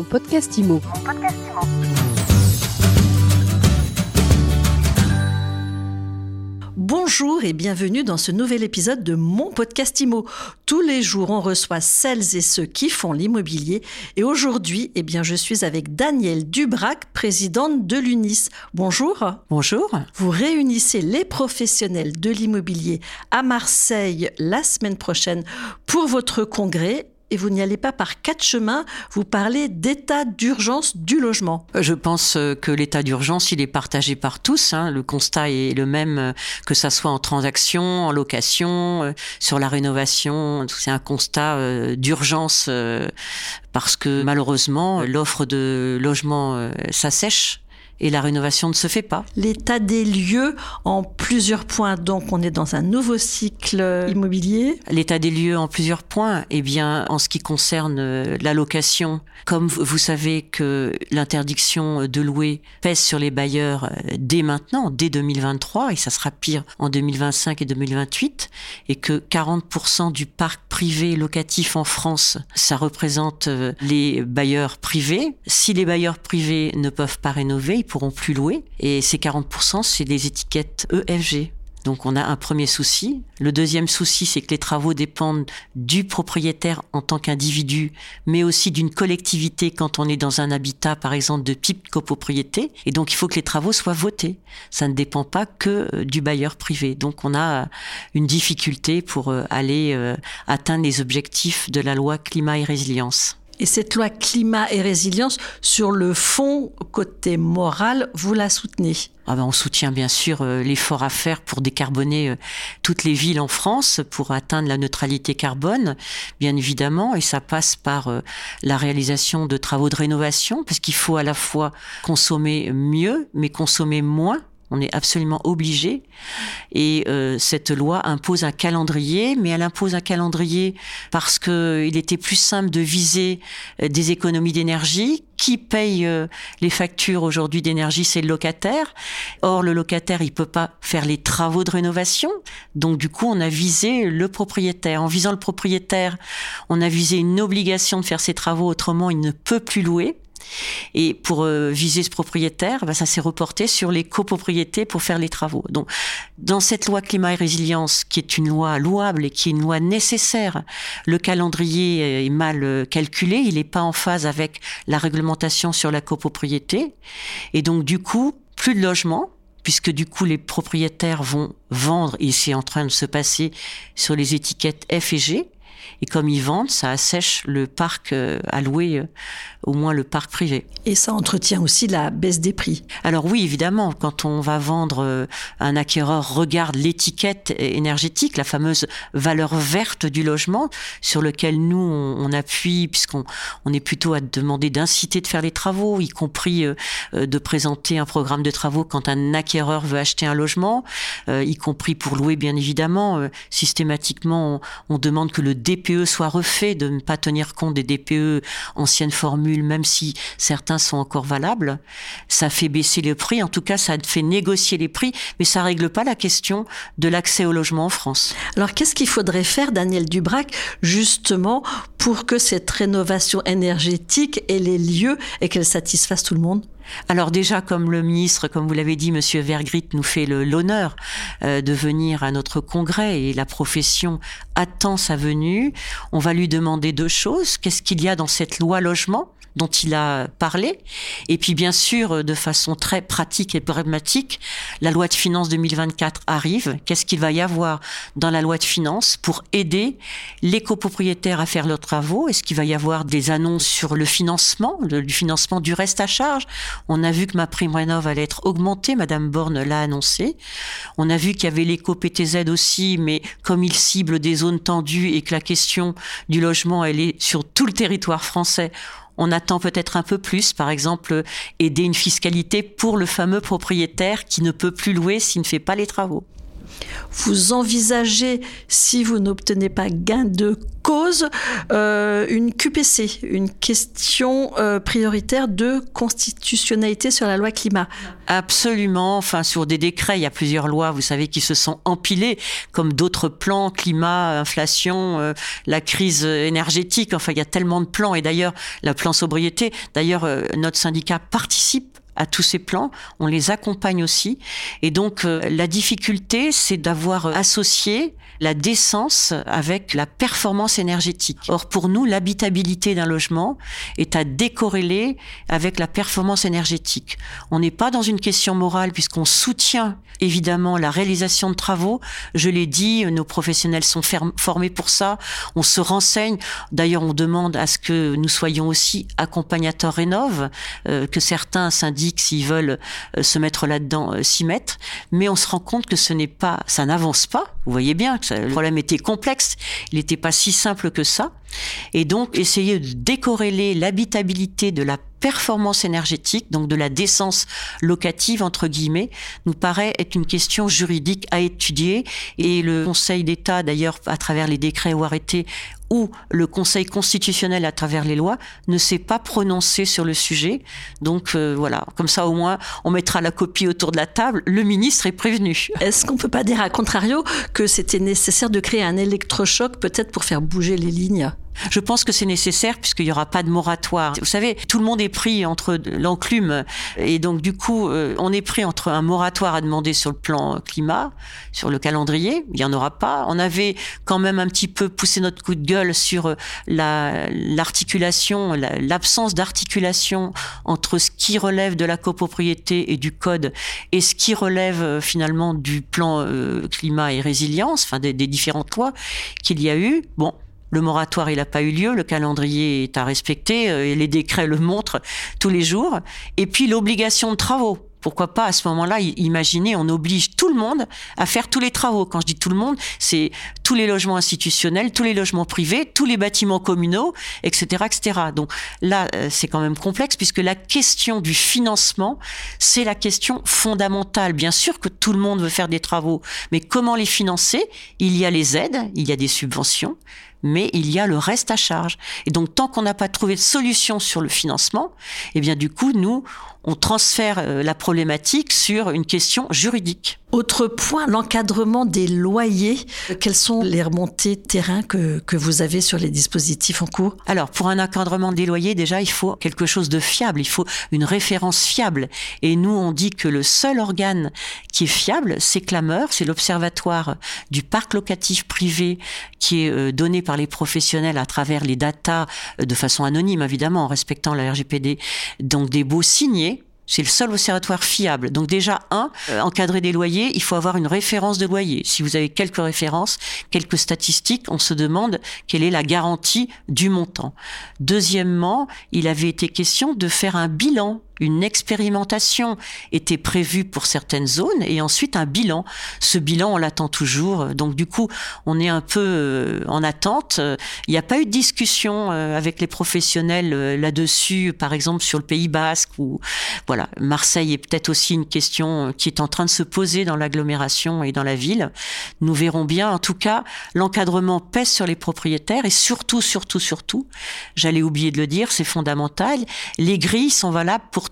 Mon podcast IMO. Bonjour et bienvenue dans ce nouvel épisode de mon podcast IMO. Tous les jours, on reçoit celles et ceux qui font l'immobilier. Et aujourd'hui, eh bien, je suis avec Danielle Dubrac, présidente de l'UNIS. Bonjour. Bonjour. Vous réunissez les professionnels de l'immobilier à Marseille la semaine prochaine pour votre congrès et vous n'y allez pas par quatre chemins, vous parlez d'état d'urgence du logement. Je pense euh, que l'état d'urgence, il est partagé par tous. Hein. Le constat est le même, euh, que ça soit en transaction, en location, euh, sur la rénovation. C'est un constat d'urgence parce que malheureusement, l'offre de logement s'assèche et la rénovation ne se fait pas. L'état des lieux en plusieurs points. Donc, on est dans un nouveau cycle immobilier. L'état des lieux en plusieurs points. Eh bien, en ce qui concerne euh, la location, comme vous savez que l'interdiction de louer pèse sur les bailleurs euh, dès maintenant, dès 2023, et ça sera pire en 2025 et 2028, et que 40% du parc privé locatif en France, ça représente euh, les bailleurs privés. Si les bailleurs privés ne peuvent pas rénover, pourront plus louer. Et ces 40%, c'est les étiquettes EFG. Donc on a un premier souci. Le deuxième souci, c'est que les travaux dépendent du propriétaire en tant qu'individu, mais aussi d'une collectivité quand on est dans un habitat, par exemple, de type copropriété. Et donc il faut que les travaux soient votés. Ça ne dépend pas que euh, du bailleur privé. Donc on a une difficulté pour euh, aller euh, atteindre les objectifs de la loi climat et résilience. Et cette loi climat et résilience, sur le fond, côté moral, vous la soutenez? Ah ben on soutient bien sûr euh, l'effort à faire pour décarboner euh, toutes les villes en France, pour atteindre la neutralité carbone, bien évidemment, et ça passe par euh, la réalisation de travaux de rénovation, parce qu'il faut à la fois consommer mieux, mais consommer moins on est absolument obligé. Et euh, cette loi impose un calendrier, mais elle impose un calendrier parce que il était plus simple de viser euh, des économies d'énergie. Qui paye euh, les factures aujourd'hui d'énergie, c'est le locataire. Or, le locataire, il peut pas faire les travaux de rénovation. Donc, du coup, on a visé le propriétaire. En visant le propriétaire, on a visé une obligation de faire ses travaux, autrement, il ne peut plus louer. Et pour euh, viser ce propriétaire, bah, ça s'est reporté sur les copropriétés pour faire les travaux. Donc, dans cette loi climat et résilience, qui est une loi louable et qui est une loi nécessaire, le calendrier est mal euh, calculé, il n'est pas en phase avec la réglementation sur la copropriété. Et donc, du coup, plus de logements, puisque du coup les propriétaires vont vendre, et c'est en train de se passer sur les étiquettes F et G, et comme ils vendent, ça assèche le parc euh, à louer, euh, au moins le parc privé. Et ça entretient aussi la baisse des prix. Alors oui, évidemment, quand on va vendre, euh, un acquéreur regarde l'étiquette énergétique, la fameuse valeur verte du logement, sur lequel nous on, appuie, puisqu'on on est plutôt à demander d'inciter de faire les travaux, y compris de présenter un programme de travaux quand un acquéreur veut acheter un logement, y compris pour louer bien évidemment. systématiquement, on, on demande que le DPE soit refait, de ne pas tenir compte des DPE anciennes formules, même si certains sont encore valables. Ça fait baisser le prix, en tout cas ça fait négocier les prix, mais ça règle pas la question de l'accès au logement en France. Alors qu'est-ce qu'il faudrait faire, Daniel Dubrac, justement pour que cette rénovation énergétique ait les lieux et qu'elle satisfasse tout le monde? Alors déjà, comme le ministre, comme vous l'avez dit, Monsieur Vergrit nous fait l'honneur euh, de venir à notre congrès et la profession attend sa venue, on va lui demander deux choses. Qu'est-ce qu'il y a dans cette loi logement? Dont il a parlé. Et puis bien sûr, de façon très pratique et pragmatique, la loi de finances 2024 arrive. Qu'est-ce qu'il va y avoir dans la loi de finances pour aider les copropriétaires à faire leurs travaux? Est-ce qu'il va y avoir des annonces sur le financement, le, financement du reste à charge? On a vu que ma prime rénov allait être augmentée, Madame Borne l'a annoncé. On a vu qu'il y avait l'éco-PTZ aussi, mais comme il cible des zones tendues et que la question du logement, elle est sur tout le territoire français, on attend peut-être un peu plus, par exemple, aider une fiscalité pour le fameux propriétaire qui ne peut plus louer s'il ne fait pas les travaux. Vous envisagez, si vous n'obtenez pas gain de cause, euh, une QPC, une question euh, prioritaire de constitutionnalité sur la loi climat. Absolument. Enfin, sur des décrets, il y a plusieurs lois, vous savez, qui se sont empilées, comme d'autres plans, climat, inflation, euh, la crise énergétique. Enfin, il y a tellement de plans. Et d'ailleurs, la plan sobriété, d'ailleurs, notre syndicat participe à tous ces plans, on les accompagne aussi. Et donc euh, la difficulté, c'est d'avoir associé la décence avec la performance énergétique. Or pour nous, l'habitabilité d'un logement est à décorréler avec la performance énergétique. On n'est pas dans une question morale puisqu'on soutient évidemment la réalisation de travaux. Je l'ai dit, nos professionnels sont formés pour ça. On se renseigne. D'ailleurs, on demande à ce que nous soyons aussi accompagnateurs rénov, euh, que certains syndics s'ils veulent euh, se mettre là-dedans, euh, s'y mettre. Mais on se rend compte que ce n'est pas, ça n'avance pas. Vous voyez bien que le problème était complexe. Il n'était pas si simple que ça. Et donc, essayer de décorréler l'habitabilité de la performance énergétique, donc de la décence locative, entre guillemets, nous paraît être une question juridique à étudier. Et le Conseil d'État, d'ailleurs, à travers les décrets ou arrêtés, ou le Conseil constitutionnel à travers les lois ne s'est pas prononcé sur le sujet. Donc euh, voilà, comme ça au moins on mettra la copie autour de la table. Le ministre est prévenu. Est-ce qu'on peut pas dire à contrario que c'était nécessaire de créer un électrochoc peut-être pour faire bouger les lignes? Je pense que c'est nécessaire puisqu'il n'y aura pas de moratoire. Vous savez, tout le monde est pris entre l'enclume et donc du coup, euh, on est pris entre un moratoire à demander sur le plan climat, sur le calendrier, il n'y en aura pas. On avait quand même un petit peu poussé notre coup de gueule sur euh, l'articulation, l'absence d'articulation entre ce qui relève de la copropriété et du code et ce qui relève euh, finalement du plan climat et résilience, enfin des, des différentes lois qu'il y a eu. Bon, le moratoire, il n'a pas eu lieu, le calendrier est à respecter, euh, et les décrets le montrent tous les jours. Et puis l'obligation de travaux. Pourquoi pas à ce moment-là, imaginez, on oblige tout le monde à faire tous les travaux. Quand je dis tout le monde, c'est tous les logements institutionnels, tous les logements privés, tous les bâtiments communaux, etc., etc. Donc là, euh, c'est quand même complexe puisque la question du financement, c'est la question fondamentale. Bien sûr que tout le monde veut faire des travaux, mais comment les financer? Il y a les aides, il y a des subventions, mais il y a le reste à charge. Et donc, tant qu'on n'a pas trouvé de solution sur le financement, eh bien, du coup, nous, on transfère euh, la problématique sur une question juridique. Autre point, l'encadrement des loyers. Quelles sont les remontées terrain que, que vous avez sur les dispositifs en cours? Alors, pour un encadrement des loyers, déjà, il faut quelque chose de fiable, il faut une référence fiable. Et nous, on dit que le seul organe qui est fiable, c'est Clameur, c'est l'observatoire du parc locatif privé qui est euh, donné par les professionnels à travers les datas euh, de façon anonyme, évidemment, en respectant la RGPD. Donc, des beaux signés c'est le seul observatoire fiable. Donc déjà, un, euh, encadrer des loyers, il faut avoir une référence de loyer. Si vous avez quelques références, quelques statistiques, on se demande quelle est la garantie du montant. Deuxièmement, il avait été question de faire un bilan une expérimentation était prévue pour certaines zones et ensuite un bilan. Ce bilan, on l'attend toujours. Donc du coup, on est un peu euh, en attente. Il n'y a pas eu de discussion euh, avec les professionnels euh, là-dessus, par exemple sur le Pays Basque ou voilà, Marseille est peut-être aussi une question qui est en train de se poser dans l'agglomération et dans la ville. Nous verrons bien. En tout cas, l'encadrement pèse sur les propriétaires et surtout, surtout, surtout, j'allais oublier de le dire, c'est fondamental. Les grilles sont valables pour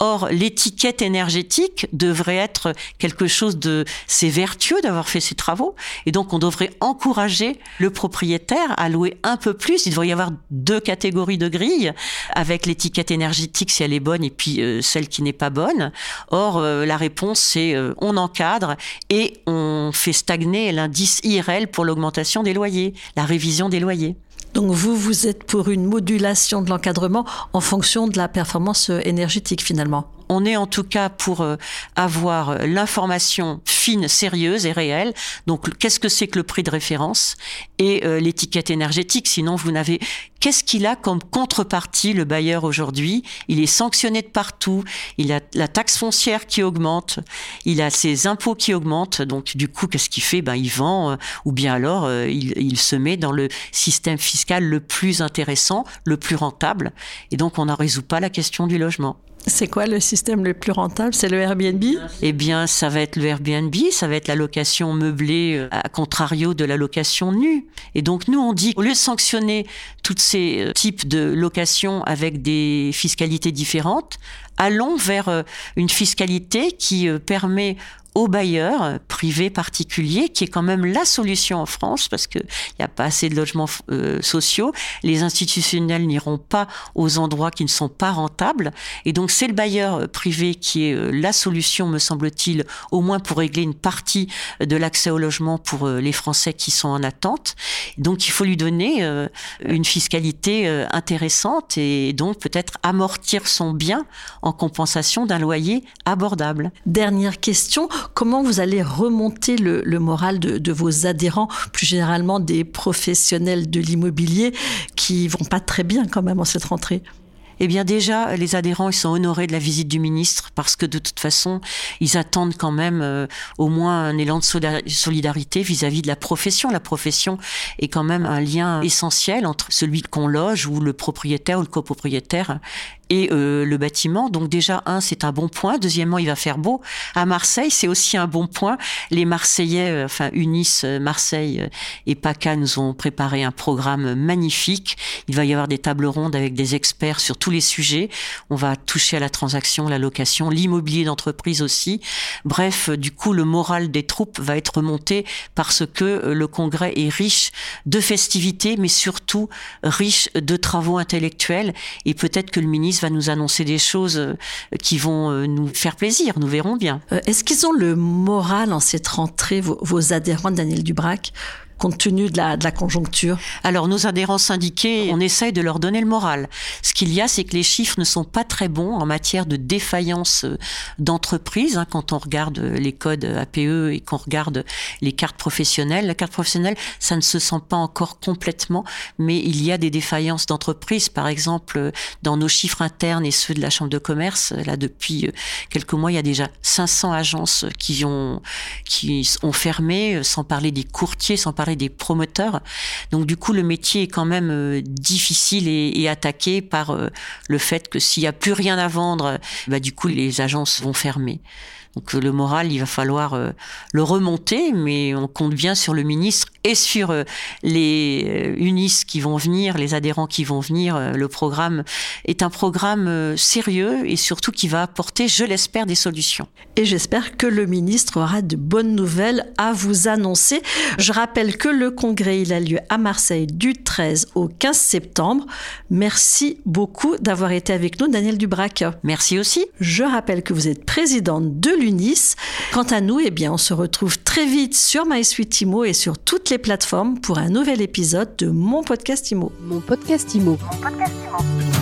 Or, l'étiquette énergétique devrait être quelque chose de, c'est vertueux d'avoir fait ces travaux. Et donc, on devrait encourager le propriétaire à louer un peu plus. Il devrait y avoir deux catégories de grilles avec l'étiquette énergétique si elle est bonne et puis euh, celle qui n'est pas bonne. Or, euh, la réponse, c'est euh, on encadre et on fait stagner l'indice IRL pour l'augmentation des loyers, la révision des loyers. Donc vous, vous êtes pour une modulation de l'encadrement en fonction de la performance énergétique finalement on est en tout cas pour euh, avoir euh, l'information fine, sérieuse et réelle. Donc, qu'est-ce que c'est que le prix de référence et euh, l'étiquette énergétique? Sinon, vous n'avez qu'est-ce qu'il a comme contrepartie le bailleur aujourd'hui? Il est sanctionné de partout. Il a la taxe foncière qui augmente. Il a ses impôts qui augmentent. Donc, du coup, qu'est-ce qu'il fait? Ben, il vend ou bien alors il, il se met dans le système fiscal le plus intéressant, le plus rentable. Et donc, on ne résout pas la question du logement. C'est quoi le système le plus rentable? C'est le Airbnb? Eh bien, ça va être le Airbnb, ça va être la location meublée, euh, à contrario de la location nue. Et donc, nous, on dit, au lieu de sanctionner tous ces euh, types de locations avec des fiscalités différentes, allons vers euh, une fiscalité qui permet aux bailleurs privés particuliers, qui est quand même la solution en France, parce qu'il n'y a pas assez de logements euh, sociaux. Les institutionnels n'iront pas aux endroits qui ne sont pas rentables. Et donc, c'est le bailleur privé qui est euh, la solution, me semble-t-il, au moins pour régler une partie de l'accès au logement pour euh, les Français qui sont en attente. Donc, il faut lui donner une fiscalité intéressante et donc peut-être amortir son bien en compensation d'un loyer abordable. Dernière question, Comment vous allez remonter le, moral de, vos adhérents, plus généralement des professionnels de l'immobilier qui vont pas très bien quand même en cette rentrée? Eh bien déjà, les adhérents, ils sont honorés de la visite du ministre parce que de toute façon, ils attendent quand même euh, au moins un élan de solidarité vis-à-vis de la profession. La profession est quand même un lien essentiel entre celui qu'on loge ou le propriétaire ou le copropriétaire et euh, le bâtiment. Donc déjà, un, c'est un bon point. Deuxièmement, il va faire beau. À Marseille, c'est aussi un bon point. Les Marseillais, euh, enfin Unis, euh, Marseille et PACA nous ont préparé un programme magnifique. Il va y avoir des tables rondes avec des experts sur tous les sujets. On va toucher à la transaction, la location, l'immobilier d'entreprise aussi. Bref, du coup, le moral des troupes va être remonté parce que le congrès est riche de festivités, mais surtout riche de travaux intellectuels. Et peut-être que le ministre va nous annoncer des choses euh, qui vont euh, nous faire plaisir, nous verrons bien. Euh, est-ce qu'ils ont le moral en cette rentrée, vos, vos adhérents, Daniel Dubrac? Compte tenu de la, conjoncture Alors, nos adhérents syndiqués, on essaye de leur donner le moral. Ce qu'il y a, c'est que les chiffres ne sont pas très bons en matière de défaillance euh, d'entreprise. Hein, quand on regarde les codes APE et qu'on regarde les cartes professionnelles, la carte professionnelle, ça ne se sent pas encore complètement, mais il y a des défaillances d'entreprise. Par exemple, dans nos chiffres internes et ceux de la Chambre de commerce, là, depuis euh, quelques mois, il y a déjà 500 agences qui ont, qui ont fermé, sans parler des courtiers, sans parler des promoteurs. Donc du coup, le métier est quand même euh, difficile et, attaqué par euh, le fait que s'il n'y a plus rien à vendre, bah, du coup, les agences vont fermer. Donc le moral, il va falloir euh, le remonter, mais on compte bien sur le ministre et sur euh, les euh, unis qui vont venir, les adhérents qui vont venir. Le programme est un programme sérieux et surtout qui va apporter, je l'espère, des solutions. Et j'espère que le ministre aura de bonnes nouvelles à vous annoncer. Je rappelle que le congrès, il a lieu à Marseille du 13 au 15 septembre. Merci beaucoup d'avoir été avec nous, Daniel Dubrac. Merci aussi. Je rappelle que vous êtes présidente de l'UNIS. Quant à nous, eh bien, on se retrouve très vite sur MySuite Imo et sur toutes les plateformes pour un nouvel épisode de Mon Podcast Imo. Mon Podcast Imo. Mon podcast Imo.